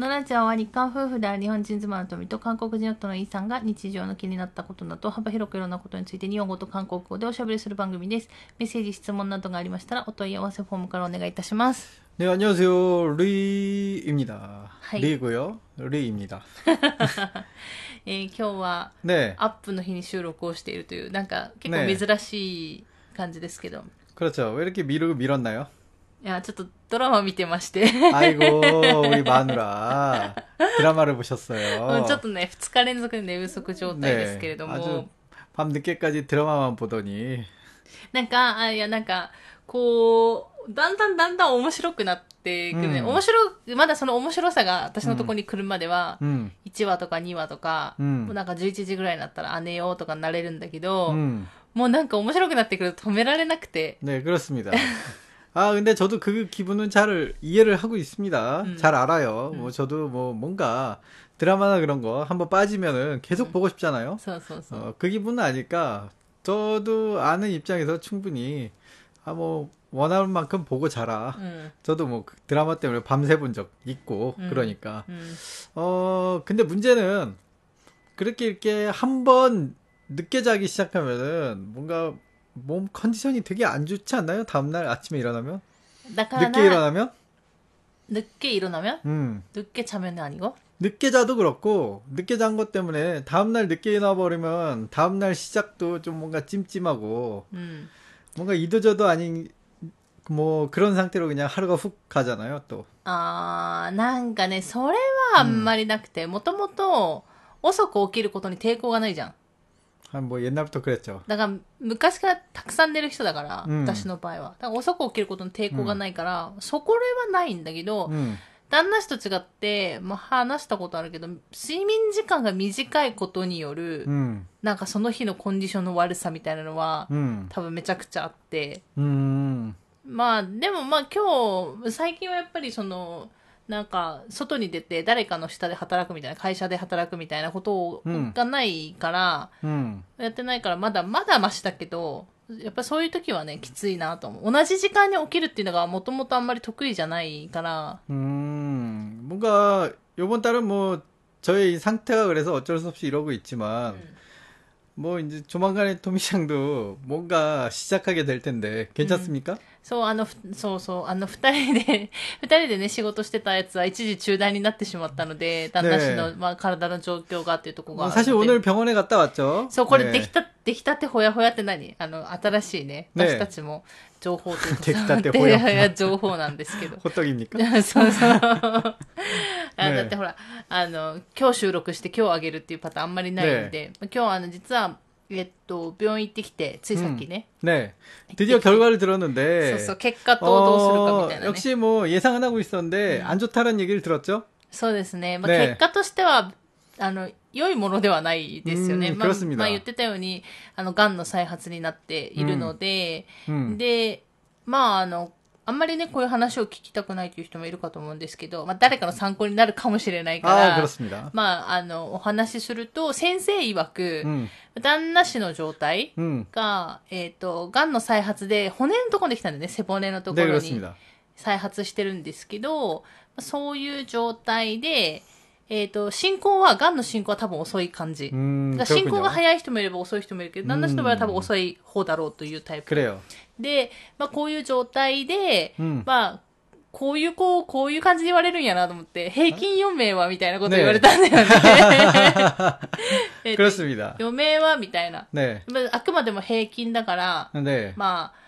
のラジオは日韓夫婦である日本人妻の富と韓国人夫のイさんが日常の気になったことなど幅広くいろんなことについて日本語と韓国語でおしゃべりする番組です。メッセージ、質問などがありましたらお問い合わせフォームからお願いいたします。 네, 안녕하세요. 리입니다. 하이. 리고요. 리입니다. えー今日は 네. アップの日に収録をしているという、なんか結ね構珍しい感じですけど。 그렇죠. 왜 이렇게 미루고 밀었나요? いや、ちょっとドラマ見てまして。 아이고, 우리 마누라. 드라마를 보셨어요. ちょっとね、2日連続で寝不足状態ですけれども。 아주 밤 늦게까지 드라마만 보더니 なんか、あいや、なんか、こう、だんだんだんだん面白くなってくるね。うん面白い、まだその面白さが私のところに来るまでは、 음. 1話とか2話とか、うんもうなんか11時ぐらいになったら、あ、寝ようとかなれるんだけど、 음. もうなんか面白くなってくると止められなくて、 네, 그렇습니다. 아, 근데 저도 그 기분은 잘 이해를 하고 있습니다. 음. 잘 알아요. 음. 뭐 저도 뭐 뭔가 드라마나 그런 거 한번 빠지면은 계속 음. 보고 싶잖아요. 서, 서, 서. 어, 그 기분은 아닐까. 저도 아는 입장에서 충분히 아 뭐 원하는 만큼 보고 자라. 음. 저도 뭐 그 드라마 때문에 밤새 본 적 있고 음. 그러니까 음. 어 근데 문제는 그렇게 이렇게 한번 늦게 자기 시작하면은 뭔가 몸 컨디션이 되게 안 좋지 않나요? 다음날 아침에 일어나면 だから 늦게 な、 일어나면 늦게 일어나면? 음 늦게 자면은 아니고? 늦게 자도 그렇고 늦게 잔 것 때문에 다음날 늦게 일어나 버리면 다음날 시작도 좀 뭔가 찜찜하고 うん。 뭔가 이도저도 아닌 뭐 그런 상태로 그냥 하루가 훅 가잖아요 또 あー、なんかね、それはあんまりなくて、もともと遅く起きることに抵抗がないじゃん。 한 뭐 옛날부터 그랬죠 だから、昔からたくさん寝る人だから、うん私の場合は。だから遅く起きることに抵抗がないから、そこれはないんだけど、 음 旦那氏と違って、まあ、話したことあるけど、睡眠時間が短いことによる、 음 なんかその日のコンディションの悪さみたいなのは、 음 多分めちゃくちゃあって、 음 まあ、でもまあ今日、最近はやっぱりその、 なんか、外に出て誰かの下で働くみたいな、会社で働くみたいなことうんがないから、 음 やってないから、まだ、まだマシだけど、やっぱそういう時はね、きついなと思う。同じ時間に起きるっていうのがもともとあんまり得意じゃないから、 음, 뭔가 요번 달은 뭐 저의 이 상태가 그래서 어쩔 수 없이 이러고 있지만 뭐 이제 조만간에 토미샹도 뭔가 시작하게 될 텐데 괜찮습니까? そう、あの、ふそうそう、あの、二人で、二人でね、仕事してたやつは一時中断になってしまったので、旦那氏の、ねまあ、体の状況がっていうところがあ 뭐 るので。 사실 오늘 병원에 갔다 왔죠. そう、これ 네. 出来た、出来たてほやほやって何あの、新しいね、ね私たちも情報というか、出来たてほやほやいや情報なんですけど。 호떡입니까? そうそう。あねだってほら、あの、今日収録して今日あげるっていうパターンあんまりないんで、今日あの、実は、 えっと、病院行ってきて、ついさっきね、 네. 드디어 결과를 そう 들었는데 そう、結果とどうするかみたいなね。 역시 뭐 예상은 하고 있었는데 안 좋다는 얘기를 들었죠? そうですね。まあ、ね結果としては、あの、良いものではないですよね。うんまあ、 그렇습니다 まあ言ってたように、あの、癌の再発になっているので、 음. で、まあ、あの、 あんまりね、こういう話を聞きたくないという人もいるかと思うんですけど、まあ、誰かの参考になるかもしれないから、まあ、あの、お話しすると、先生曰く、うん、旦那氏の状態が、うん、えっ、と、癌の再発で、骨のところに来たんだよね、背骨のところに。再発してるんですけど、そういう状態で、えっ、と、進行は、癌の進行は多分遅い感じ。進行が早い人もいれば遅い人もいるけど、旦那氏の場合は多分遅い方だろうというタイプ。그래요. で、まあこういう状態で、 음. まあ、こういう子、こういう感じで言われるんやなと思って、平均余命はみたいなこと言われたんだよね。えっと 그렇습니다. 余命はみたいな。 네. まああくまでも平均だから、 네. まあ、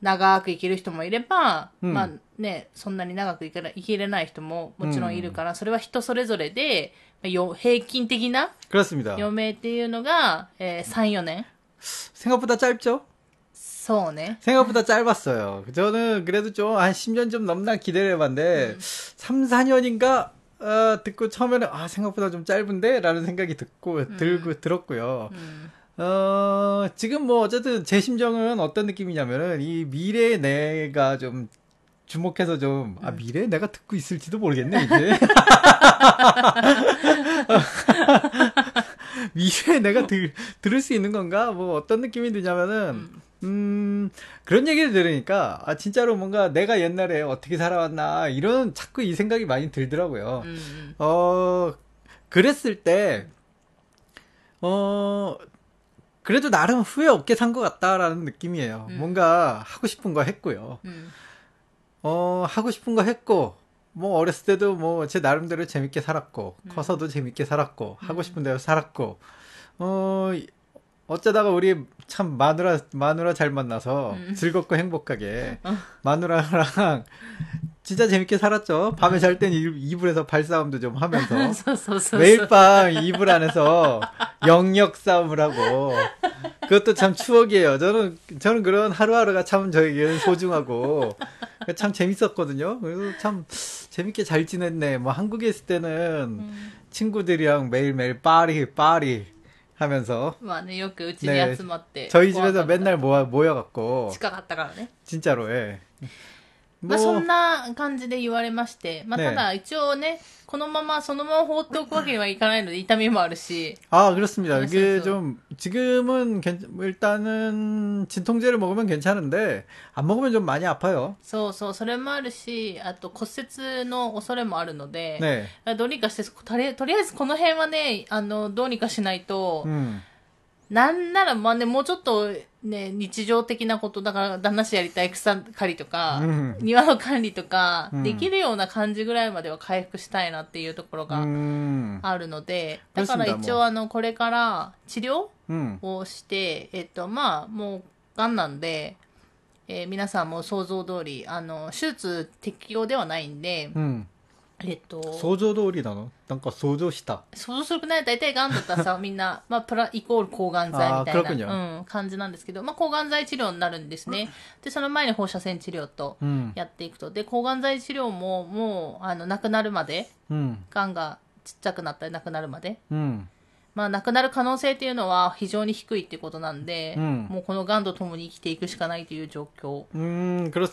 長く生きる人もいれば、うんまあね、そんなに長く生きれ生きれない人ももちろんいるから、それは人それぞれで、まあよ平均的な 그렇습니다. 余命っていうのが、えー3、4年 생각보다 짧죠? そうね。생각보다 짧았어요。저는 그래도 좀 한 10년 좀 넘나 기대를 해봤는데、3, 4년인가 어 듣고 처음에는 아 생각보다 좀 짧은데 라는 생각이 듣고들고 들었고요어지금 뭐 어쨌든 제 심정은 어떤 느낌이냐면은 이 미래의 내가 좀 주목해서 좀 아 미래내가 듣고 있을지도 모르겠네 이제. 음. 음. 음. 미래에 내가 들, 들을 수 있는 건가? 뭐 어떤 느낌이 드냐면은, 그런 얘기를 들으니까, 아, 진짜로 뭔가 내가 옛날에 어떻게 살아왔나, 이런 자꾸 이 생각이 많이 들더라고요. 음, 음. 어, 그랬을 때, 어, 그래도 나름 후회 없게 산 것 같다라는 느낌이에요. 음. 뭔가 하고 싶은 거 했고요. 음. 어, 하고 싶은 거 했고, 뭐, 어렸을 때도 뭐, 제 나름대로 재밌게 살았고, 음. 커서도 재밌게 살았고, 하고 음. 싶은 대로 살았고, 어, 이- 어쩌다가 우리 참 마누라 마누라 잘 만나서 음. 즐겁고 행복하게 어. 마누라랑 진짜 재밌게 살았죠. 밤에 잘 땐 이불에서 발싸움도 좀 하면서 매일 밤 이불 안에서 영역 싸움을 하고 그것도 참 추억이에요. 저는 저는 그런 하루하루가 참 저에게 소중하고 참 재밌었거든요. 그래서 참 재밌게 잘 지냈네. 뭐 한국에 있을 때는 음. 친구들이랑 매일매일 파리 파리 하면서 まあね、よくうちにね集まって。 저희 집에서 ご飯食べた 맨날 모여 모여갖고 近かったからね。 진짜로 예. まあそんな感じで言われまして、まあねただ一応ね、このままそのまま放っておくわけにはいかないので痛みもあるし、 아, 그렇습니다. 네, 이게 그래서- 좀, 지금은, 괜- 일단은, 진통제를 먹으면 괜찮은데, 안 먹으면 좀 많이 아파요. そうそう、それもあるし、あと骨折の恐れもあるので、 네. どうにかして、とりとりあえずこの辺はね、あの、どうにかしないと、 음, なんならまあね、もうちょっと ね、日常的なこと、だから旦那氏やりたい草刈りとか、うん、庭の管理とか、うん、できるような感じぐらいまでは回復したいなっていうところがあるので、だから一応あの、これから治療をして、うん、えっと、まあ、もう、がんなんで、えー、皆さんも想像通り、あの、手術適用ではないんで、うん。えっと、想像通りなの？なんか想像した。想像するくない。大体がんだったらさ みんな、まあ、プライコール抗がん剤みたいな、うん、感じなんですけど、まあ、抗がん剤治療になるんですね。でその前に放射線治療とやっていくと、で抗がん剤治療ももうあのなくなるまで、うん、がんがちっちゃくなったりなくなるまで、うん。まあ、亡くなる可能性っていうのは非常に低いってことなんで、うん、もうこの癌とともに生きていくしかないという状況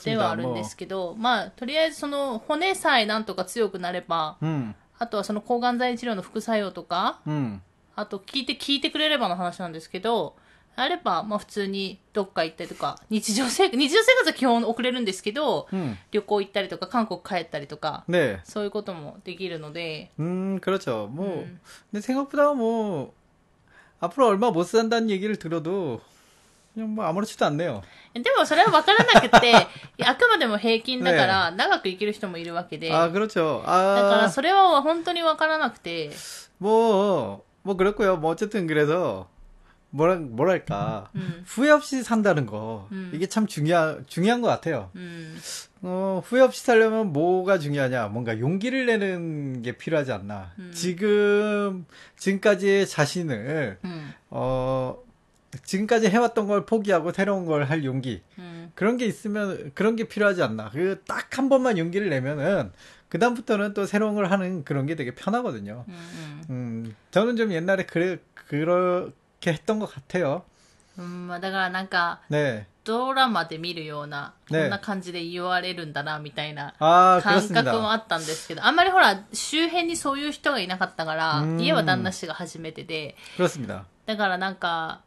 ではあるんですけど、まあ、とりあえずその骨さえなんとか強くなれば、うん、あとはその抗がん剤治療の副作用とか、うん、あと聞いて、聞いてくれればの話なんですけど、あれば、まあ普通にどっか行ったりとか、日常生活、日常生活は基本遅れるんですけど、 음. 旅行行ったりとか、韓国帰ったりとか、 네. そういうこともできるので、 음, 그렇죠. 뭐, 음. 근데 생각보다 뭐, 앞으로 얼마 못 산다는 얘기를 들어도, 그냥 뭐 아무렇지도 않네요. でもそれは分からなくて、いやあくまでも平均だから、長く生きる人もいるわけで、 아, 그렇죠. だから 아, それは本当に分からなくて、 뭐, 뭐 그렇고요. 뭐 어쨌든 그래서, 뭐라, 뭐랄까 음. 후회 없이 산다는 거 음. 이게 참 중요한 중요한 것 같아요. 음. 어, 후회 없이 살려면 뭐가 중요하냐? 뭔가 용기를 내는 게 필요하지 않나. 음. 지금 지금까지의 자신을 음. 어 지금까지 해왔던 걸 포기하고 새로운 걸 할 용기 음. 그런 게 있으면 그런 게 필요하지 않나. 그 딱 한 번만 용기를 내면은 그다음부터는 또 새로운 걸 하는 그런 게 되게 편하거든요. 음, 저는 좀 옛날에 그래, 그럴, 렇게 했던 것 같아요. うん、まあだからなんか、 네. ドラマで見るような、こねんな感じで言われるんだな、みたいな 아, 感覚も 그렇습니다. あったんですけど、あんまりほら、周辺にそういう人がいなかったからう、ん家は旦那氏が初めてで、 그렇습니다. だからなんか、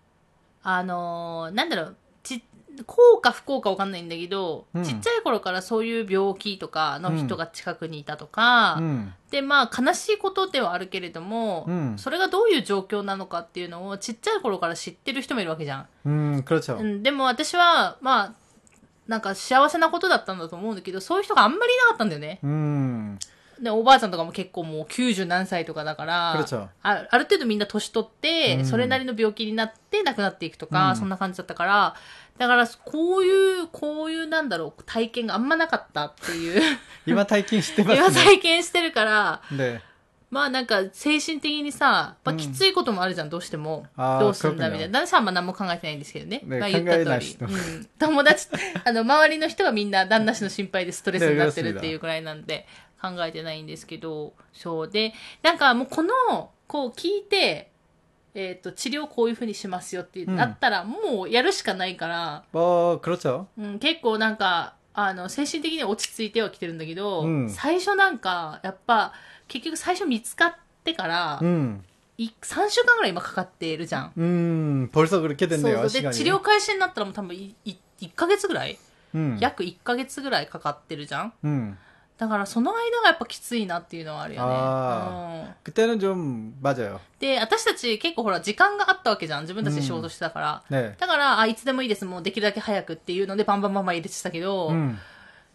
あのーなんだろう、ち、 幸か不幸か分かんないんだけど、うん、ちっちゃい頃からそういう病気とかの人が近くにいたとか、うん、でまあ悲しいことではあるけれども、うん、それがどういう状況なのかっていうのをちっちゃい頃から知ってる人もいるわけじゃん。うんうん、でも私はまあなんか幸せなことだったんだと思うんだけどそういう人があんまりいなかったんだよね。うん。でおばあちゃんとかも結構もう90何歳とかだからあある程度みんな年取って、それなりの病気になって亡くなっていくとか、そんな感じだったからだから、こういう、こういうなんだろう、体験があんまなかったっていう 今体験してますね。今体験してるから、まあなんか精神的にさ、まあ、きついこともあるじゃん、うん、どうしても。どうすんだみたいな。旦那さんは何も考えてないんですけどね。ねまあ言った通り。うん、友達、あの、周りの人がみんな旦那氏の心配でストレスになってるっていうくらいなんで、考えてないんですけど、そうで、なんかもうこの、こう聞いて、えっ、と、治療こういう風にしますよってうんなったら、もうやるしかないから、 뭐 그렇죠. うん、結構なんか、あの、精神的に落ち着いてはきてるんだけど、うん最初なんか、やっぱ、結局最初見つかってから、 음, い3週間ぐらい今かかっているじゃん。 음, 벌써 그렇게 そう 됐네요, そうで 시간이. 治療開始になったらもう多分いい1ヶ月ぐらい、 음, 約1ヶ月ぐらいかかってるじゃん。 음. だからその間がやっぱきついなっていうのはあるよね。あうん 그때는 좀 맞아요. で、私たち結構ほら時間があったわけじゃん。自分たちで仕事してたから。 네. だから、あ、いつでもいいです。もうできるだけ早くっていうのでバンバンバンバン入れてたけど、 음,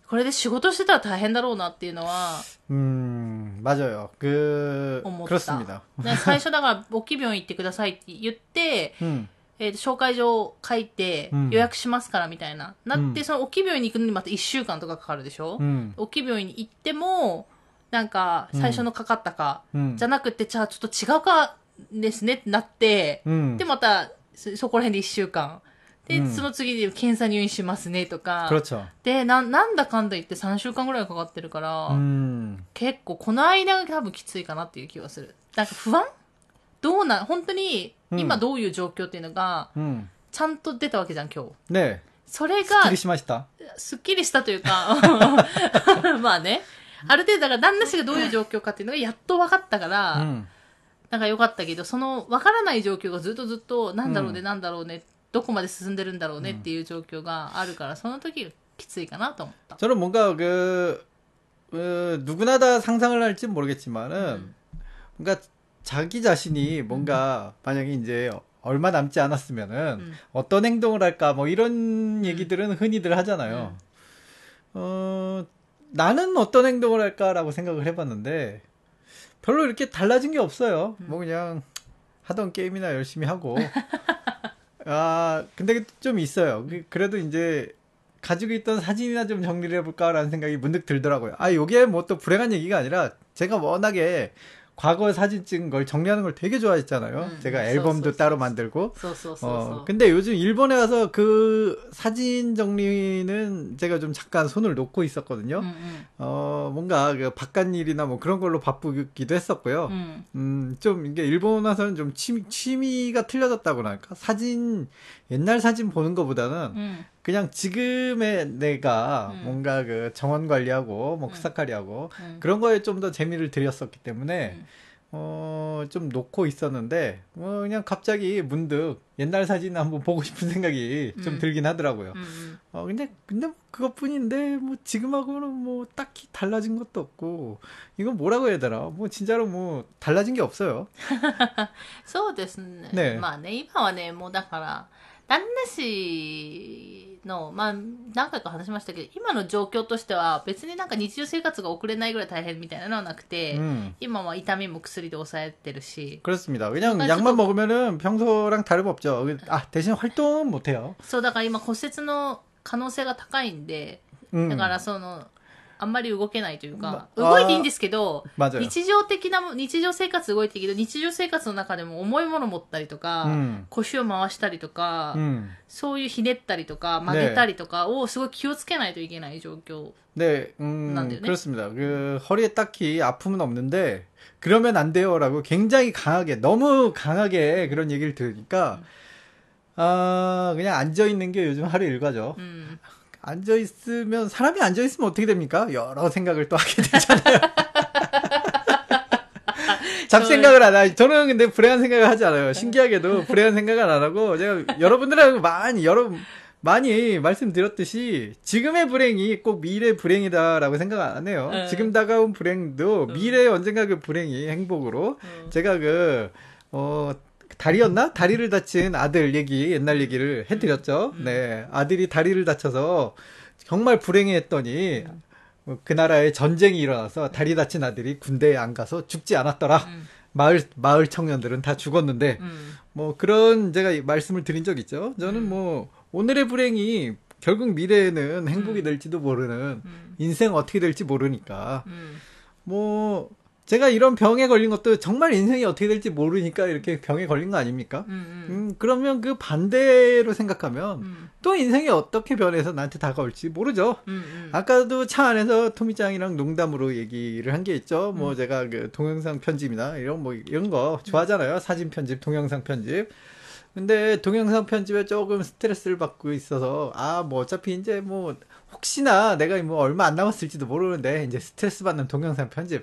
これで仕事してたら大変だろうなっていうのは 음, 맞아요. 그 思った。 그렇습니다. で最初だから、大きい病院行ってくださいって言って、 음, えー、紹介状を書いて予約しますからみたいな、うん、なってその大きい病院に行くのにまた1週間とかかかるでしょ、うん、大きい病院に行ってもなんか最初のかかったか、うん、じゃなくてじゃあちょっと違うかですねってなって、でまたそこら辺で1週間。で、その次で検査入院しますねとか、でななんだかんだ言って3週間ぐらいかかってるから、結構この間が多分きついかなっていう気はする。なんか不安？どうな、本当に、うん今どういう状況っていうのが、 음, ちゃんと出たわけじゃん、今日。 네. それが、 스킬이시마시다. すっきりしたというか、まあね。ある程度、だから旦那氏がどういう状況かっていうのがやっと分かったから、 음, なんか良かったけど、その分からない状況がずっとずっと、なんだろうね、うんなんだろうね、どこまで進んでるんだろうねっていう状況があるから、その時きついかなと思った。 저는 뭔가 그 어, 누구나 다 상상을 할지 모르겠지만은 음. 뭔가 자기 자신이 뭔가 만약에 이제 얼마 남지 않았으면은 음. 어떤 행동을 할까 뭐 이런 얘기들은 흔히들 하잖아요. 음. 어, 나는 어떤 행동을 할까라고 생각을 해봤는데 별로 이렇게 달라진 게 없어요. 음. 뭐 그냥 하던 게임이나 열심히 하고. 아, 근데 좀 있어요. 그- 그래도 이제 가지고 있던 사진이나 좀 정리를 해볼까라는 생각이 문득 들더라고요. 아, 요게 뭐 또 불행한 얘기가 아니라 제가 워낙에 과거 사진 찍은 걸 정리하는 걸 되게 좋아했잖아요. 음, 제가 앨범도 소, 소, 따로 소, 만들고. 어, 근데 요즘 일본에 와서 그 사진 정리는 제가 좀 잠깐 손을 놓고 있었거든요. 음, 어, 뭔가 그 바깥 일이나 뭐 그런 걸로 바쁘기도 했었고요. 음, 좀 이게 일본 와서는 좀 취미, 취미가 틀려졌다고나 할까? 사진, 옛날 사진 보는 것보다는 그냥 지금의 내가 음. 뭔가 그 정원 관리하고 뭐 음. 크사카리하고 うん 그런 거에 좀 더 재미를 들였었기 때문에 음. 어, 좀 놓고 있었는데 뭐 그냥 갑자기 문득 옛날 사진 한번 보고 싶은 생각이 좀 음. 들긴 하더라고요. うんうん。 어, 근데, 근데 뭐 그것뿐인데, 뭐, 지금하고는 뭐, 딱히 달라진 것도 없고, 이건 뭐라고 해야 되나? 뭐, 진짜로 뭐, 달라진 게 없어요. そうですね。ねまあね、今はね、もうだから、 旦那氏の、まあ、何回か話しましたけど、今の状況としては、別になんか日常生活が送れないぐらい大変みたいなのはなくて、 음, 今は痛みも薬で抑えてるし、 그렇습니다. 그냥 아, 약만 저도- 먹으면은 평소랑 다름없죠. 아, 대신 활동은 못해요. そう、だから今骨折の可能性が高いんで、 음, だからその、 あんまり動けないというか、ま動いていいんですけど、 맞아요. 日常的なも、日常生活動いていいけど、日常生活の中でも重いもの持ったりとか、 음, 腰を回したりとか、 음. そういうひねったりとか曲げたりとかをすごい気をつけないといけない状況。 네, 음, 난데요, 네? 그렇습니다. 그, 허리에 딱히 아픔은 없는데, 그러면 안 돼요라고 굉장히 강하게, 너무 강하게 그런 얘기를 들으니까, 아, 그냥 앉아있는 게 요즘 하루 일과죠. うん。 앉아 있으면, 사람이 앉아 있으면 어떻게 됩니까? 여러 생각을 또 하게 되잖아요. 잡생각을 안 하죠. 저는 근데 불행한 생각을 하지 않아요. 신기하게도 불행한 생각을 안 하고, 제가 여러분들하고 많이, 여러, 많이 말씀드렸듯이, 지금의 불행이 꼭 미래 불행이다라고 생각 안 해요. 네. 지금 다가온 불행도 미래에 언젠가 그 불행이 행복으로, 제가 그, 어, 다리였나? 다리를 다친 아들 얘기, 옛날 얘기를 해드렸죠. 음. 네. 아들이 다리를 다쳐서 정말 불행해했더니 뭐 그 나라에 전쟁이 일어나서 다리 다친 아들이 군대에 안 가서 죽지 않았더라. 음. 마을 마을 청년들은 다 죽었는데 음. 뭐 그런 제가 말씀을 드린 적 있죠. 저는 뭐 오늘의 불행이 결국 미래에는 행복이 될지도 모르는 인생 어떻게 될지 모르니까 뭐 제가 이런 병에 걸린 것도 정말 인생이 어떻게 될지 모르니까 이렇게 병에 걸린 거 아닙니까? 음, 음. 음 그러면 그 반대로 생각하면 음. 또 인생이 어떻게 변해서 나한테 다가올지 모르죠. 음, 음. 아까도 차 안에서 토미짱이랑 농담으로 얘기를 한 게 있죠. 뭐 음. 제가 그 동영상 편집이나 이런 뭐 이런 거 좋아하잖아요. 사진 편집, 동영상 편집. 근데 동영상 편집에 조금 스트레스를 받고 있어서 아 뭐 어차피 이제 뭐 혹시나 내가 뭐 얼마 안 남았을지도 모르는데 이제 스트레스 받는 동영상 편집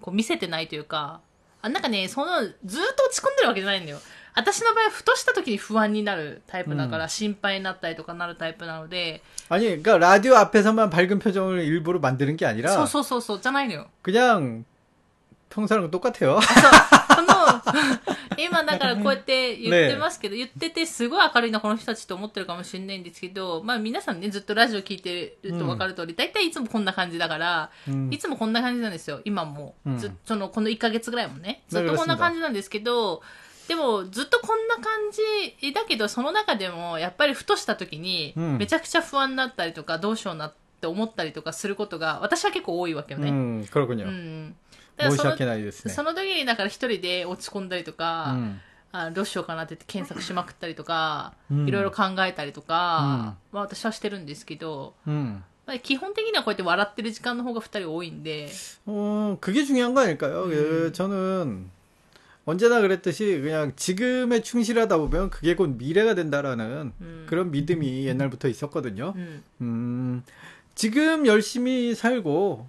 こう見せてないというか、あなんかね、その、ずーっと落ち込んでるわけじゃないんだよ。私の場合は、ふとした時に不安になるタイプだから、うん心配になったりとかなるタイプなので、 아니 그러니까 라디오 앞에서만 밝은 표정을 일부러 만드는 게 아니라 そうそうそうそう、じゃないのよ。 그냥 평소랑 똑같아요 その、 今だからこうやって言ってますけど、言っててすごい明るいな、この人たちと思ってるかもしれないんですけど、まあ皆さんね、ずっとラジオ聞いてると分かる通り、大、う、体、ん、いつもこんな感じだから、うん、いつもこんな感じなんですよ、今も。う。ん、ずその、この1か月ぐらいもね、ずっとこんな感じなんですけど、でもずっとこんな感じだけど、その中でもやっぱりふとした時に、めちゃくちゃ不安になったりとか、どうしようなって思ったりとかすることが、私は結構多いわけよね。うん。시아케나이ですねその時にだから一人で落ち込んだりとか、 음, あどうしようかなって言って検索しまくったりとか、うんいろいろ考えたりとか、まあ私はしてるんですけど、 음. まあ、基本的にはこうやって笑ってる時間の方が二人多いんで、 어, 그게 중요한 거 아닐까요? 그, 저는 언제나 그랬듯이 그냥 지금에 충실하다 보면 그게 곧 미래가 된다라는 음. 그런 믿음이 옛날부터 있었거든요. うん。 음, 지금 열심히 살고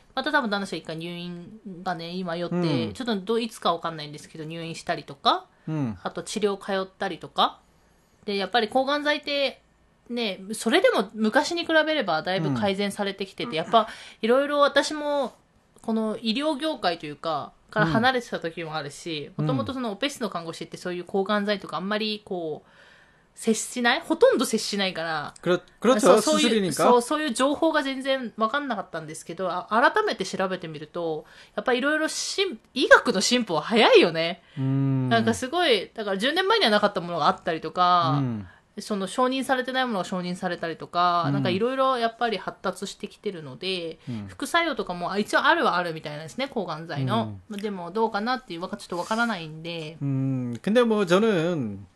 また多分旦那氏が一回入院がね、今よって、うんちょっとどいつかわかんないんですけど、入院したりとか、 음. あと治療通ったりとか。で、やっぱり抗がん剤って、ね、それでも昔に比べればだいぶ改善されてきてて、やっぱいろいろ私も、この医療業界というか、から離れてた時もあるし、うんもともとそのオペ室の看護師ってそういう抗がん剤とかあんまりこう、接しないほとんど接しないから、 그렇, そ 그렇죠. うそういう 수술이니까. そうそういう情報が全然分かんなかったんですけどあ改めて調べてみるとやっぱりいろいろ進医学の進歩は早いよね、 음. なんかすごいだから10年前にはなかったものがあったりとか、 음. その承認されてないものが承認されたりとか、うんなんかいろいろやっぱり発達してきてるので、 음. 副作用とかもあ一応あるはあるみたいなんですね抗がん剤の、でもどうかなっていうわかちょっとわからないんで 음, 근데 뭐 저는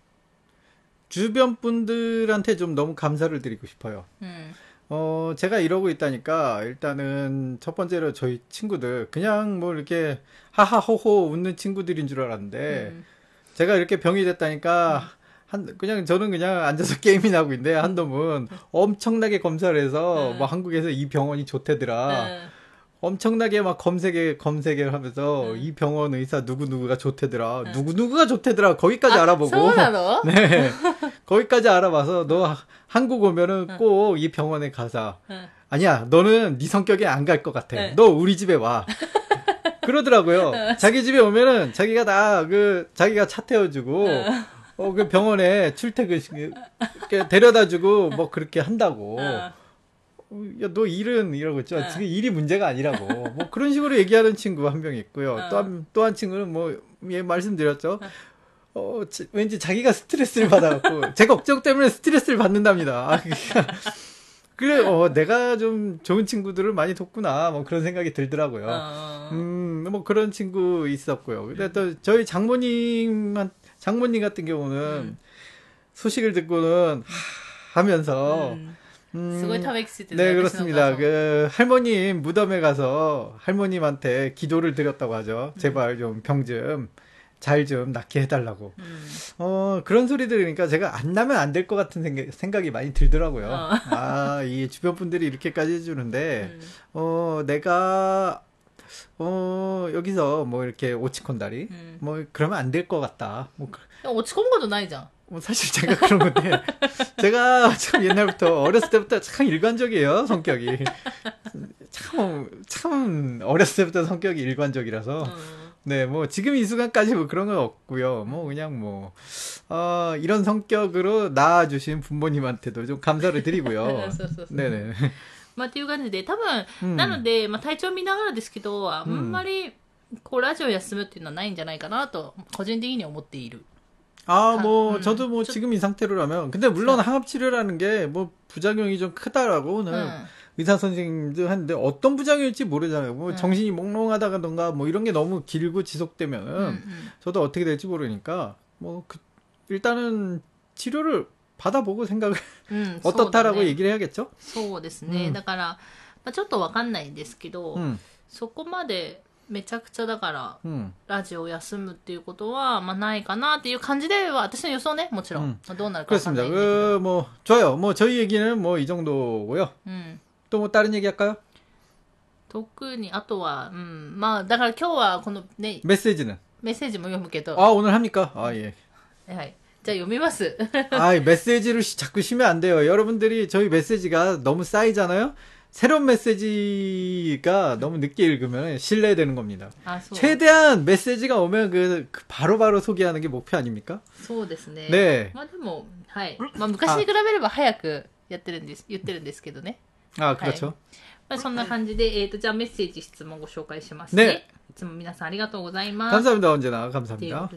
주변 분들한테 좀 너무 감사를 드리고 싶어요. 음. 어, 제가 이러고 있다니까, 일단은 첫 번째로 저희 친구들, 그냥 뭐 이렇게 하하호호 웃는 친구들인 줄 알았는데, 음. 제가 이렇게 병이 됐다니까, 음. 한, 그냥 저는 그냥 앉아서 게임이나 하고 있는데, 한놈은 엄청나게 검사를 해서, 네. 뭐 한국에서 이 병원이 좋대더라. 네. 엄청나게 막 검색에 검색을 하면서 응. 이 병원 의사 누구 누구가 좋대더라. 음. 응. 누구 누구가 좋대더라. 거기까지 아, 알아보고. 서운하 네. 거기까지 알아봐서 너 한국 오면은 음. 응. 꼭이 병원에 가자. 아니야 너는 네 성격에 안 갈 것 같아. 네. 너 우리 집에 와. 그러더라고요. 자기 집에 오면은 자기가 다 그 자기가 차 태워주고 어 그 병원에 출퇴근 그, 데려다주고 뭐 그렇게 한다고. 야, 너 일은 이러고 있죠. 네. 지금 일이 문제가 아니라고. 뭐 그런 식으로 얘기하는 친구가 한명 있고요. 네. 어. 또한, 또 한 친구는 뭐, 예, 말씀드렸죠. 네. 어, 지, 왠지 자기가 스트레스를 받아갖고, 제 걱정 때문에 스트레스를 받는답니다. 아, 그래, 어, 내가 좀 좋은 친구들을 많이 돕구나. 뭐 그런 생각이 들더라고요. 어. 음, 뭐 그런 친구 있었고요. 근데 또 저희 장모님, 한 장모님 같은 경우는 음. 소식을 듣고는, 하, 하면서, 음. 음, 네 그렇습니다. 그 할머님 무덤에 가서 할머님한테 기도를 드렸다고 하죠. 제발 좀 병 좀 잘 좀 낫게 해달라고. 음. 어 그런 소리 들으니까 제가 안 나면 안 될 것 같은 생각이 많이 들더라고요. 어. 아이 주변 분들이 이렇게까지 해주는데 음. 어 내가 어 여기서 뭐 이렇게 오치콘다리 음. 뭐 그러면 안 될 것 같다. 뭐 그 오치콘과도 나이죠. 뭐 사실 제가 그런 건데 제가 참 옛날부터 어렸을 때부터 참 일관적이에요 성격이 참 참 어렸을 때부터 성격이 일관적이라서 うん 네, 뭐 지금 이 순간까지 뭐 그런 건 없고요. 뭐 그냥 뭐 어, 이런 성격으로 낳아주신 부모님한테도 좀 감사를 드리고요. そうそうそう 네네. まあ、っていう感じで、多分、うんなので、まあ、体調見ながらですけど、あんまり、こう、ラジオ休むっていうのはないんじゃないかなと、個人的に思っている。 아, 뭐 음, 저도 뭐 저- 지금 이 상태로라면 근데 물론 항암 치료라는 게 뭐 부작용이 좀 크다라고는 うん。 의사 선생님도 하는데 어떤 부작용일지 모르잖아요. 뭐 음. 정신이 몽롱하다던가 뭐 이런 게 너무 길고 지속되면은 うんうん。 저도 어떻게 될지 모르니까 뭐 그, 일단은 치료를 받아보고 생각을 うん、 어떻다라고 そうだね 얘기를 해야겠죠? そうですね。うんだから、まあ、ちょっとわかんないんですけど、 음, そこまで めちゃくちゃだから、 음. ラジオを休むっていうことは、まあ、ないかなっていう感じでは、私の予想ね、もちろん。うんまあどうなるかわかんな 그렇습니다. いんだけど。 그 뭐 좋아요. 뭐 저희 얘기는 뭐 이 정도고요. うん。 또 뭐 다른 얘기 할까요? 特に、あとは、うん。まあ、だから今日はこのね、 메시지는 メッセージも読むけど、 아 오늘 합니까? 아 예. はい。じゃあ読みます。 아 메시지를 시- 자꾸 쉬면 안 돼요. 여러분들이 저희 메시지가 너무 쌓이잖아요. 새로운 메시지가 너무 늦게 읽으면 신뢰되는 겁니다. 아, 최대한 메시지가 오면 그, 그 바로바로 바로 소개하는 게 목표 아닙니까? そうですね. 네. 뭐, はい. 뭐, 昔に比べれば早くやってるんです、言ってるんですけどね。あ、그렇죠. 아. 아, そんな感じで、えっ、ー、と、じゃあメッセージ質問ご紹介しますね。ね。いつも皆さんありがとうございます. 네. 감사합니다. 언제나 감사합니다.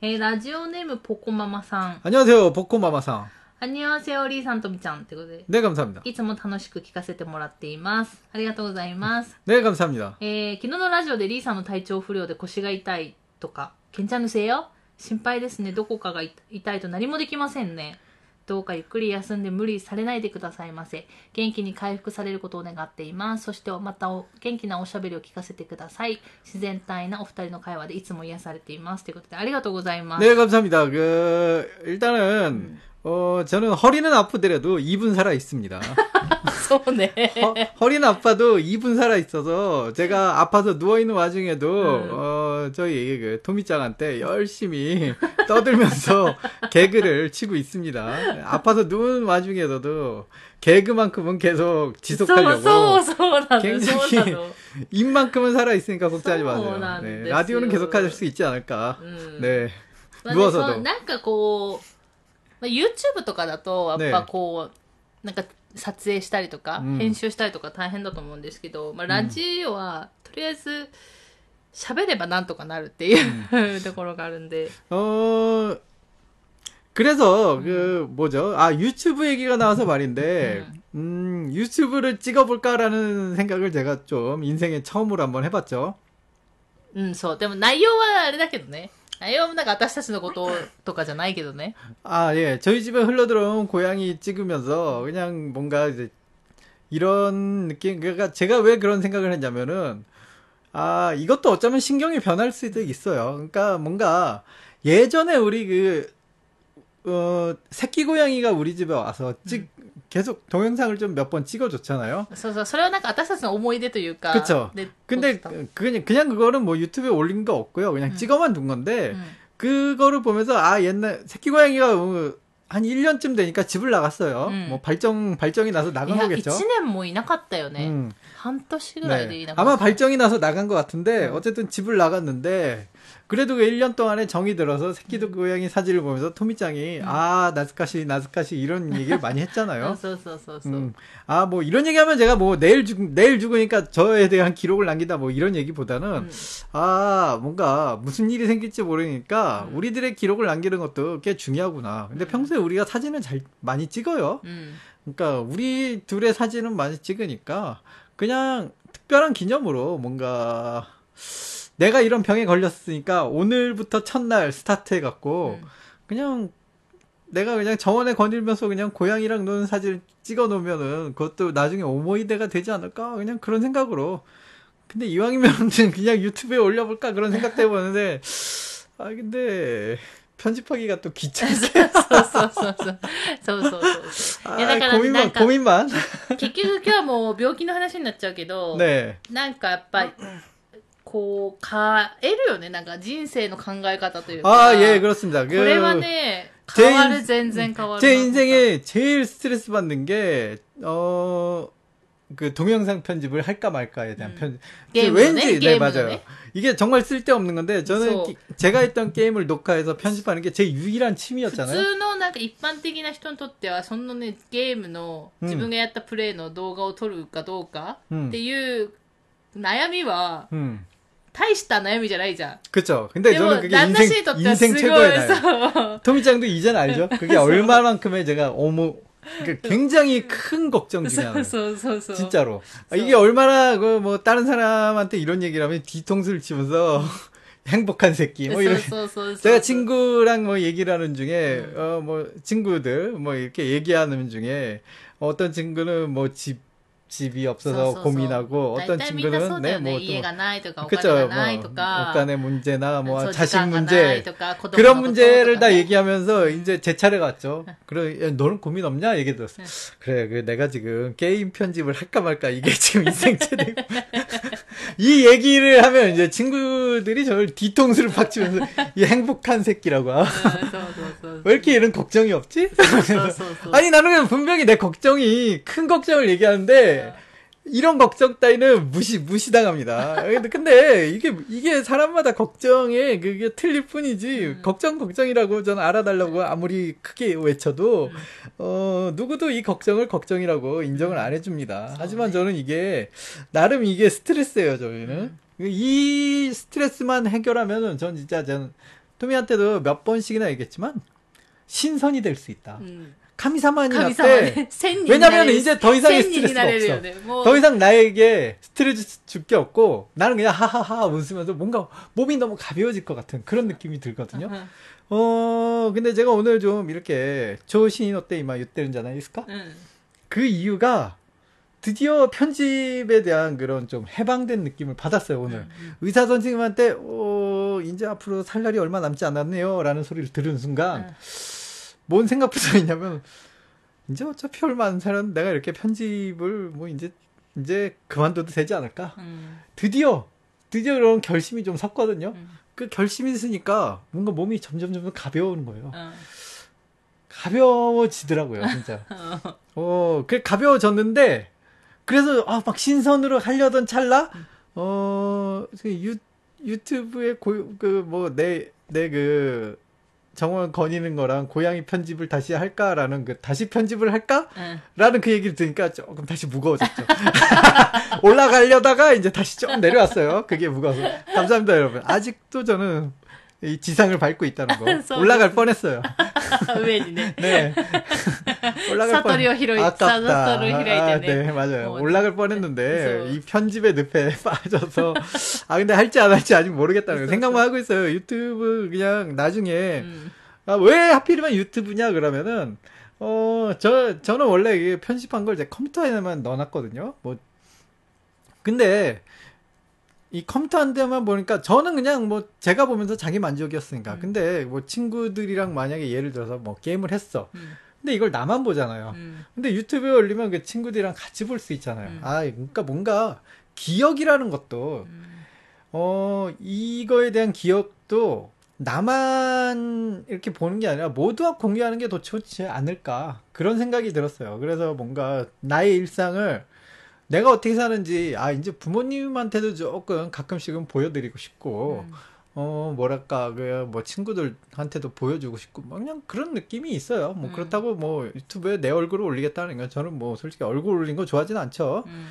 네, 라디오네임 보코마마상. 안녕하세요. 보코마마상. はにわせおりさんとみちゃんってことで。ね、감사합니 다。 いつも楽しく聞かせてもらっています。ありがとうございます。ね、감사합니 다。 えー、昨日のラジオでリーさんの体調不良で腰が痛いとか、けんちゃんのせいよ心配ですね。どこかが痛いと何もできませんね。どうかゆっくり休んで無理されないでくださいませ。元気に回復されることを願っています。そしてまたお元気なおしゃべりを聞かせてください。自然体なお二人の会話でいつも癒されています。ということでありがとうございます。ね,감사합니 다. 그, 일단 은, 어 저는 허리는 아프더라도 입은 살아 있습니다. そうね。 허, 허리는 아파도 입은 살아 있어서 제가 아파서 누워 있는 와중에도 음. 어 저희 그 토미짱한테 열심히 떠들면서 개그를 치고 있습니다. 아파서 누운 와중에서도 개그만큼은 계속 そう 지속하려고 そうそうなの。 굉장히 そうなの。 입만큼은 살아 있으니까 걱정하지 마세요. 소원한 네, 됐어요. 라디오는 계속 할 수 있지 않을까. うん。 네. まあね누워서도 そうなんかこう、 まあ、YouTube とかだと、やっぱこう、なんか撮影したりとか、うん編集したりとか大変だと思うんですけど、まあ、ラジオは、とりあえず、喋ればなんとかなるっていう、ところがあるんで、 어, 그래서, 그, 뭐죠? 아, 유튜브 얘기가 나와서 말인데, 음, 유튜브를 찍어볼까라는 생각을 제가 좀 인생에 처음으로 한번 해봤죠. うん、そう。でも内容はあれだけどね。 内容もなんか私たちのこととかじゃないけどね。 아, 예. 저희 집에 흘러들어온 고양이 찍으면서 그냥 뭔가 이제 이런 느낌, 그러니까 제가 왜 그런 생각을 했냐면은, 아, 이것도 어쩌면 신경이 변할 수도 있어요. 그러니까 뭔가 예전에 우리 그, 어, 새끼 고양이가 우리 집에 와서 찍, 계속 동영상을 좀 몇 번 찍어줬잖아요. そうそう。それはなんか私たちの思い出というか。 그쵸. で 근데 撮った 그- 그냥, 그냥 그거는 뭐 유튜브에 올린 거 없고요. 그냥 음. 찍어만 둔 건데, うん 그거를 보면서 아 옛날 새끼 고양이가 어, 한 1년쯤 되니까 집을 나갔어요. 음. 뭐 발정 발정이 나서 い 나간 や、 거겠죠. 1年もいなかったよね。 음. 半年ぐらいでい 네. なかった。 아마 발정이 나서 나간 것 같은데 음. 어쨌든 집을 나갔는데 그래도 그 1년 동안에 정이 들어서 새끼도 고양이 사진을 보면서 토미짱이 음. 아 나스카시 나스카시 이런 얘기를 많이 했잖아요. 음. 아뭐 이런 얘기하면 제가 뭐 내일 죽 내일 죽으니까 저에 대한 기록을 남기다 뭐 이런 얘기보다는 음. 아 뭔가 무슨 일이 생길지 모르니까 우리들의 기록을 남기는 것도 꽤 중요하구나. 근데 평소에 우리가 사진을 잘 많이 찍어요. 그러니까 우리 둘의 사진은 많이 찍으니까 그냥 특별한 기념으로 뭔가 내가 이런 병에 걸렸으니까, 오늘부터 첫날 스타트 해갖고, うん 그냥 내가 그냥 정원에 거닐면서 그냥 고양이랑 노는 사진을 찍어 놓으면은 그것도 나중에 오모이데가 되지 않을까 그냥 그런 생각으로 근데 이왕이면 그냥 유튜브에 올려볼까 그런 생각도 해보는데 아 근데 편집하기가 또 귀찮게 そうそうそうそう。そうそうそうそう。 아, いやだからなん 고민만 か 고민만 結局今日はもう病気の話になっちゃうけど、 네 なんかやっぱり、 こう、変えるよね。なんか人生の考え方というか。 아 예 그렇습니다 これは 그 ね、 제 変わる、 인- 全然変わる。 제 인생에 제일 스트레스 받는 게, 어, 그 동영상 편집을 할까 말까에 대한 음. 편 게임으로 왠지 네? 네 게임으로 맞아요. 네? 이게 정말 쓸데없는 건데 저는そう 기- 제가 했던 게임을 녹화해서 편집하는 게 제 유일한 普 취미였잖아요. 通のなんか一般的な人にとってはそのねゲームのうん自分がやったプレイの動画を撮るかどうかうんっていう悩みは 음. 大した悩みじゃないじゃん。 그쵸. 근데 でも 저는 그게 旦那氏 인생, にとってはす 인생 ごい 최고의 날. そう。 토미짱도 이제는 알죠? 그게 얼마만큼의 제가 어머, 그러니까 굉장히 큰 걱정 중에 そう 하나. そうそうそう。 진짜로. 아, 그래서- 이게 얼마나 그 뭐 다른 사람한테 이런 얘기를 하면 뒤통수를 치면서 행복한 새끼 뭐 そう 이런 そうそうそう。 제가 친구랑 뭐 얘기를 하는 중에 음. 어 뭐 친구들 뭐 이렇게 얘기하는 중에 어떤 친구는 뭐 집 집이 없어서 고민하고 어떤 친구는 네뭐 이해가 나이とか 그쵸 뭐 간의 문제나 뭐 자식 문제 그런 문제를 다 얘기하면서 이제 제 차례 갔죠. 그래 너는 고민 없냐 얘기 들었어. 그래 그 내가 지금 게임 편집을 할까 말까 이게 지금 인생 차례. 이 얘기를 하면 이제 친구들이 저를 뒤통수를 박치면서 이 행복한 새끼라고. 왜 이렇게 이런 걱정이 없지? 아니 나는 그냥 분명히 내 걱정이 큰 걱정을 얘기하는데 이런 걱정 따위는 무시 무시당합니다. 근데 이게 이게 사람마다 걱정에 그게 틀릴 뿐이지 음. 걱정 걱정이라고 저는 알아달라고 아무리 크게 외쳐도 어 누구도 이 걱정을 걱정이라고 인정을 안 해줍니다. 하지만 저는 이게 나름 이게 스트레스예요. 저희는 이 스트레스만 해결하면은 전 진짜 전 토미한테도 몇 번씩이나 얘기했지만 신선이 될 수 있다. 음. 카미사만이나 때 왜냐면 이제 더 이상 스트레스가 없어. 뭐. 더 이상 나에게 스트레스 줄 게 없고 나는 그냥 하하하 웃으면서 뭔가 몸이 너무 가벼워질 것 같은 그런 느낌이 들거든요. 어 근데 제가 오늘 좀 이렇게 조신이 어때 이마 유때는 자나 있을까? 그 이유가 드디어 편집에 대한 그런 좀 해방된 느낌을 받았어요 오늘 음. 의사 선생님한테 어 이제 앞으로 살 날이 얼마 남지 않았네요라는 소리를 들은 순간. 음. 뭔 생각부터 있냐면 이제 어차피 얼마 안 살은 내가 이렇게 편집을 뭐 이제 이제 그만둬도 되지 않을까? 음. 드디어 드디어 이런 결심이 좀 섰거든요. 음. 그 결심이 있으니까 뭔가 몸이 점점 점점 가벼운 거예요. 어. 가벼워지더라고요, 진짜. 어, 어 그 가벼워졌는데 그래서 아, 막 신선으로 하려던 찰나 어, 음. 어그 유튜브에 고그뭐 내 내그 뭐 정원 거니는 거랑 고양이 편집을 다시 할까라는 그 다시 편집을 할까? うん。 라는 그 얘기를 들으니까 조금 다시 무거워졌죠. 올라가려다가 이제 다시 좀 내려왔어요. 그게 무거워서. 감사합니다, 여러분. 아직도 저는 이 지상을 밟고 있다는 거. 올라갈 뻔했어요. 왠이네. 네. 올라갈 사토리오 아깝다. 아, 아 네, 맞아요. 어, 올라갈 뻔했는데 이 편집의 늪에 빠져서 아 근데 할지 안 할지 아직 모르겠다는 생각만 하고 있어요. 유튜브 그냥 나중에 음. 아왜 하필이면 유튜브냐 그러면은 어 저 저는 원래 편집한 걸 이제 컴퓨터에만 넣어놨거든요. 뭐 근데 이 컴퓨터 한 대만 보니까 저는 그냥 뭐 제가 보면서 자기 만족이었으니까. 음. 근데 뭐 친구들이랑 만약에 예를 들어서 뭐 게임을 했어. 음. 근데 이걸 나만 보잖아요. 음. 근데 유튜브에 올리면 그 친구들이랑 같이 볼 수 있잖아요. 음. 아, 그러니까 뭔가 기억이라는 것도 음. 어, 이거에 대한 기억도 나만 이렇게 보는 게 아니라 모두와 공유하는 게 더 좋지 않을까 그런 생각이 들었어요. 그래서 뭔가 나의 일상을 내가 어떻게 사는지 아 이제 부모님한테도 조금 가끔씩은 보여드리고 싶고 음. 어 뭐랄까 그뭐 친구들한테도 보여주고 싶고 뭐 그냥 그런 느낌이 있어요. 뭐 음. 그렇다고 뭐 유튜브에 내 얼굴을 올리겠다는 건 저는 뭐 솔직히 얼굴 올린 거 좋아하진 않죠. 음.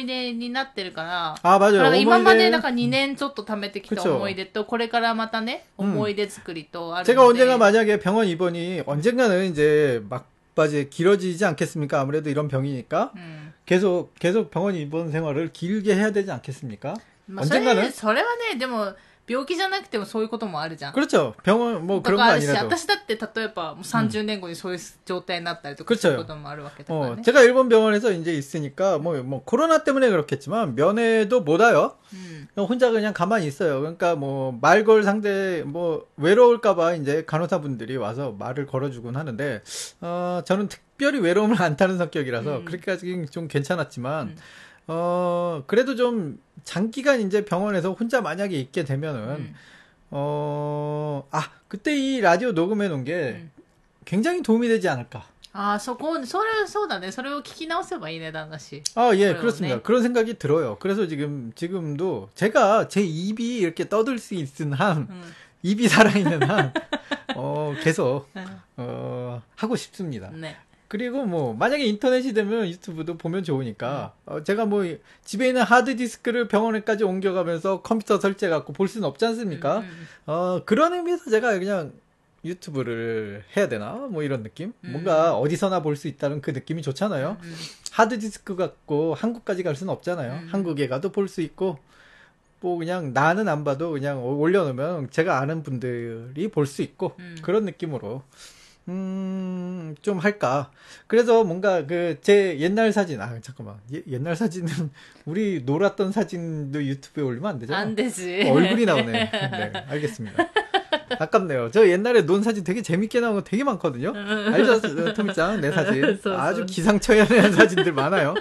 出になってるから、 아, だ 맞아요. から今まで 어머니네. なんか2年ちょっと貯めてきた 그쵸 思い出と、これからまたね、うん思い出作りとある 제가 ので。 언젠가 만약에 병원 입원이 언젠가는 이제 막바지 길어지지 않겠습니까? 아무래도 이런 병이니까 うん。 계속 계속 병원 입원 생활을 길게 해야 되지 않겠습니까? まあ、それ 언젠가는 それはね、でも、 病気じゃなくてもそういうこともあるじゃん。 그렇죠. 병원 뭐 と 그런 か 거 あるし、 아니라도. 私だって例えばもう30年後にそういう状態になったりとか 그렇죠 することもあるわけだから 어, ね。 제가 일본 병원에서 이제 있으니까 뭐, 뭐 코로나 때문에 그렇겠지만 면회도 못 와요. うん。 그냥 혼자 그냥 가만히 있어요. 그러니까 뭐 말 걸 상대 뭐 외로울까봐 이제 간호사분들이 와서 말을 걸어주곤 하는데 어 저는 특별히 외로움을 안 타는 성격이라서 음. 그렇게까지 좀 괜찮았지만 음. 어 그래도 좀 장기간 이제 병원에서 혼자 만약에 있게 되면은 うん。 어아 그때 이 라디오 녹음해 놓은 게 음. 굉장히 도움이 되지 않을까. ああ、そこ、それ、そうだね。それを聞き直せばいいね、旦那氏。 아, 예, 그래요, 그렇습니다. 네. 그런 생각이 들어요. 그래서 지금, 지금도 제가 제 입이 이렇게 떠들 수 있는 한, うん。 입이 살아있는 한, 어, 계속, う 어, 하고 싶습니다. んね。 그리고 뭐 만약에 인터넷이 되면 유튜브도 보면 좋으니까. 어, 제가 뭐 집에 있는 하드 디스크를 병원에까지 옮겨가면서 컴퓨터 설치해 갖고 볼 수는 없지 않습니까? 음, 음, 음. 어 그런 의미에서 제가 그냥 유튜브를 해야 되나? 뭐 이런 느낌? 뭔가 어디서나 볼 수 있다는 그 느낌이 좋잖아요. 하드디스크 갖고 한국까지 갈 수는 없잖아요. 한국에 가도 볼 수 있고 뭐 그냥 나는 안 봐도 그냥 올려놓으면 제가 아는 분들이 볼 수 있고 그런 느낌으로. 음, 좀 할까. 그래서 뭔가 그 제 옛날 사진, 아, 잠깐만. 예, 옛날 사진은 우리 놀았던 사진도 유튜브에 올리면 안 되잖아. 안 되지. 얼굴이 나오네. 네, 알겠습니다. 아깝네요. 저 옛날에 논 사진 되게 재밌게 나온 거 되게 많거든요. 알죠, 토미짱? 내 사진. 아주 기상천외한 사진들 많아요.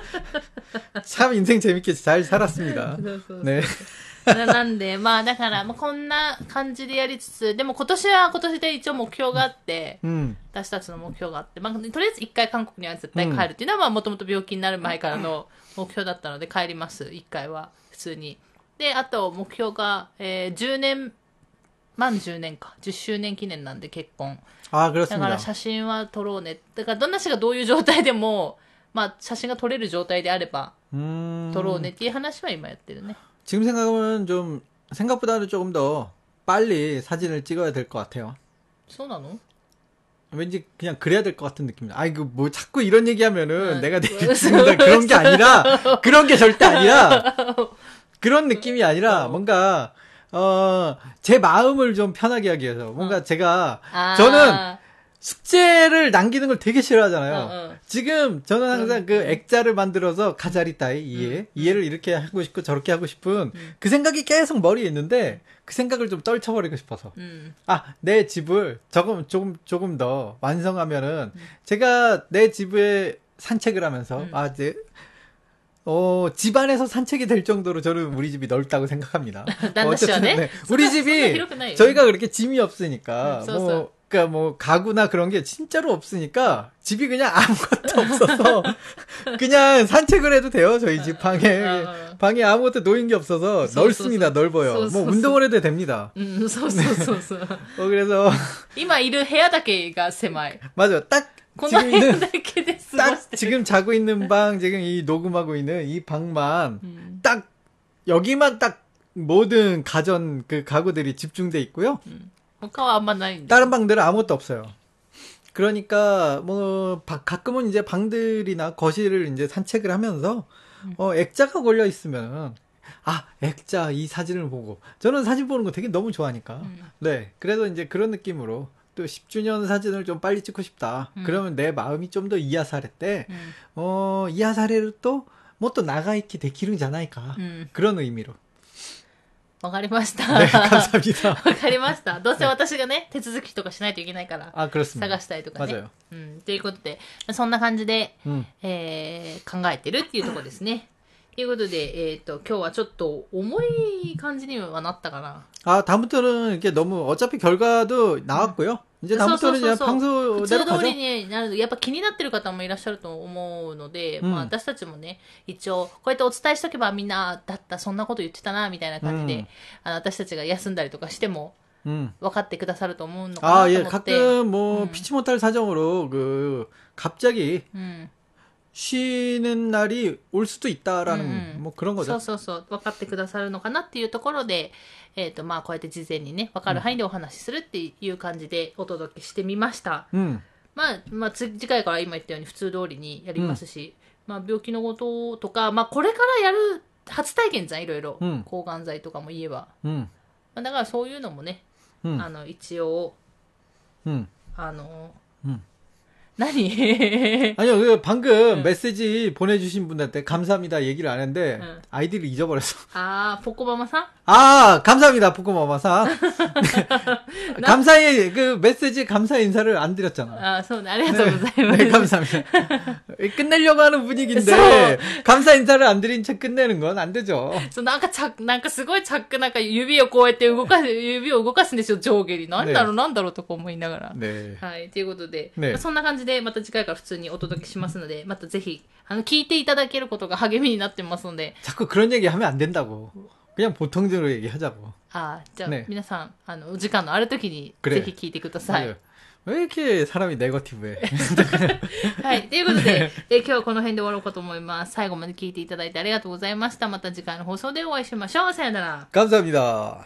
참 인생 재밌게 잘 살았습니다. 네. なんで、まあだから、まあ、こんな感じでやりつつ、でも今年は今年で一応目標があって、うん、私たちの目標があって、まあ、とりあえず一回韓国には絶対帰るっていうのは、まあもともと病気になる前からの目標だったので帰ります、一回は、普通に。で、あと目標が、えー、10年、満10年か、10周年記念なんで結婚。あだから写真は撮ろうね。だからどんな人がどういう状態でも、まあ写真が撮れる状態であれば、 음. 돌아오네 띠 하나씩만 이마야 되네. 지금 생각하면 좀 생각보다는 조금 더 빨리 사진을 찍어야 될 것 같아요. 소나노? 왠지 그냥 그래야 될 것 같은 느낌이다. 아 이거 그 뭐 자꾸 이런 얘기하면은 아, 내가 내집니다 그런 게 아니라 그런 게 절대 아니라 그런 느낌이 아니라 어. 뭔가 어 제 마음을 좀 편하게 하기 위해서 뭔가 어. 제가 아. 저는 숙제를 남기는 걸 되게 싫어하잖아요. 어, 어. 지금 저는 항상 음, 그 액자를 만들어서 가자리 따위 이해, 음, 이해를 이렇게 하고 싶고 저렇게 하고 싶은 음. 그 생각이 계속 머리에 있는데 그 생각을 좀 떨쳐버리고 싶어서. 아, 내 집을 조금, 조금, 조금 더 완성하면은 제가 내 집에 산책을 하면서 아, 이제 어, 집안에서 산책이 될 정도로 저는 우리 집이 넓다고 생각합니다. 어쨌든 네. 우리 집이 저희가 그렇게 짐이 없으니까 뭐 그러니까 뭐 가구나 그런 게 진짜로 없으니까 집이 그냥 아무것도 없어서 그냥 산책을 해도 돼요 저희 집 방에 어, 어. 방에 아무것도 놓인 게 없어서 써, 넓습니다 써, 써. 넓어요 써, 써, 뭐 써. 운동을 해도 됩니다 うん、そうそうそうそう。 어, 그래서 今いる部屋だけが狭い。 맞아요 딱 この 지금 部屋 있는 だけで過ご 딱 してる。 지금 자고 있는 방 지금 이 녹음하고 있는 이 방만 うん。 딱 여기만 딱 모든 가전 그 가구들이 집중돼 있고요 他 모카와 안 만나는데. 다른 방들은 아무것도 없어요. 그러니까 뭐 가끔은 이제 방들이나 거실을 이제 산책을 하면서 어 액자가 걸려 있으면 아 액자 이 사진을 보고 저는 사진 보는 거 되게 너무 좋아하니까 네 그래서 이제 그런 느낌으로 또 10주년 사진을 좀 빨리 찍고 싶다 음. 그러면 내 마음이 좀 더 이하사례 때어 이하사례를 또 뭐또 나가있기 대기름잖아이까 음. 그런 의미로 わかりました。 네, 감사합니다. わかりました。どうせ私がね、手続きとかしないといけないから、 아, 그렇습니다. 探したりとかね。 맞아요. うん。ということで、そんな感じで、 음. えー、考えてるっていうところですね。ということで、えっ、と、今日はちょっと重い感じにはなったかな。 아, 다음부터는 이게 너무 어차피 결과도 나왔고요. 이제 다음부터는 그냥 普 평소대로 通通 가죠. りになるやっぱ気になってる方もいらっしゃると思うので、うんまあ私たちもね、一応、こうやってお伝えしとけばみんな、だった、そんなこと言ってたな、みたいな感じで、うんあの私たちが休んだりとかしても、 음. 分かってくださると思うのかな 아, と 예, 思って。 가끔 뭐 음. 피치 못할 사정으로 그 갑자기 うん。 쉬는 날이 올 수도 있다라는 음, 음. 뭐 그런 そ 거죠. うそうそう、分かってくださるのかなっていうところで、えっ、と、まあ、こうやって事前にね、分かる範囲でお話しするっていう感じでお届けしてみました。 음. まあ、まあ、つ次回から今言ったように普通通りにやりますし、まあ、病気のこととか、まあ、これからやる初体験じゃん、いろいろ。うん抗がん剤とかも言えば。 음. まあだからそういうのもね、 음, あの、一応、 음. あの、 아니. 아니요, 그 방금 응. 메시지 보내주신 분한테 감사합니다 얘기를 안 했는데 응. 아이디를 잊어버렸어. 아, 복고바마사? 아, 감사합니다, 포코마마사. 감사의 그 메시지 감사 인사를 안 드렸잖아. あー、そうね、ありがとうございます。 네, 감사합니다. 끝내려고 하는 분위기인데 네. 감사 인사를 안 드린 채 끝내는 건 안 되죠. そう、なんかちゃ、なんかすごいチャック、なんか指をこうやって動かす、指を動かすんですよ、上下に。なんだろう、なんだろうとか思いながら。 네. はい。ということで、ねまあそんな感じで、また次回から普通にお届けしますので、またぜひ、あの、聞いていただけることが励みになってますので、 자꾸 그런 얘기 하면 안 된다고. 그냥 보통대로 얘기하자고. あーじゃあ、ね皆さん、あの、お時間のある時に、 그래 ぜひ聞いてください。 네. 왜 이렇게 사람이 네거티브해? はい。ということで、えー今日はこの辺で終わろうかと思います。最後まで聞いていただいてありがとうございました。また次回の放送でお会いしましょう。さよなら。 감사합니다.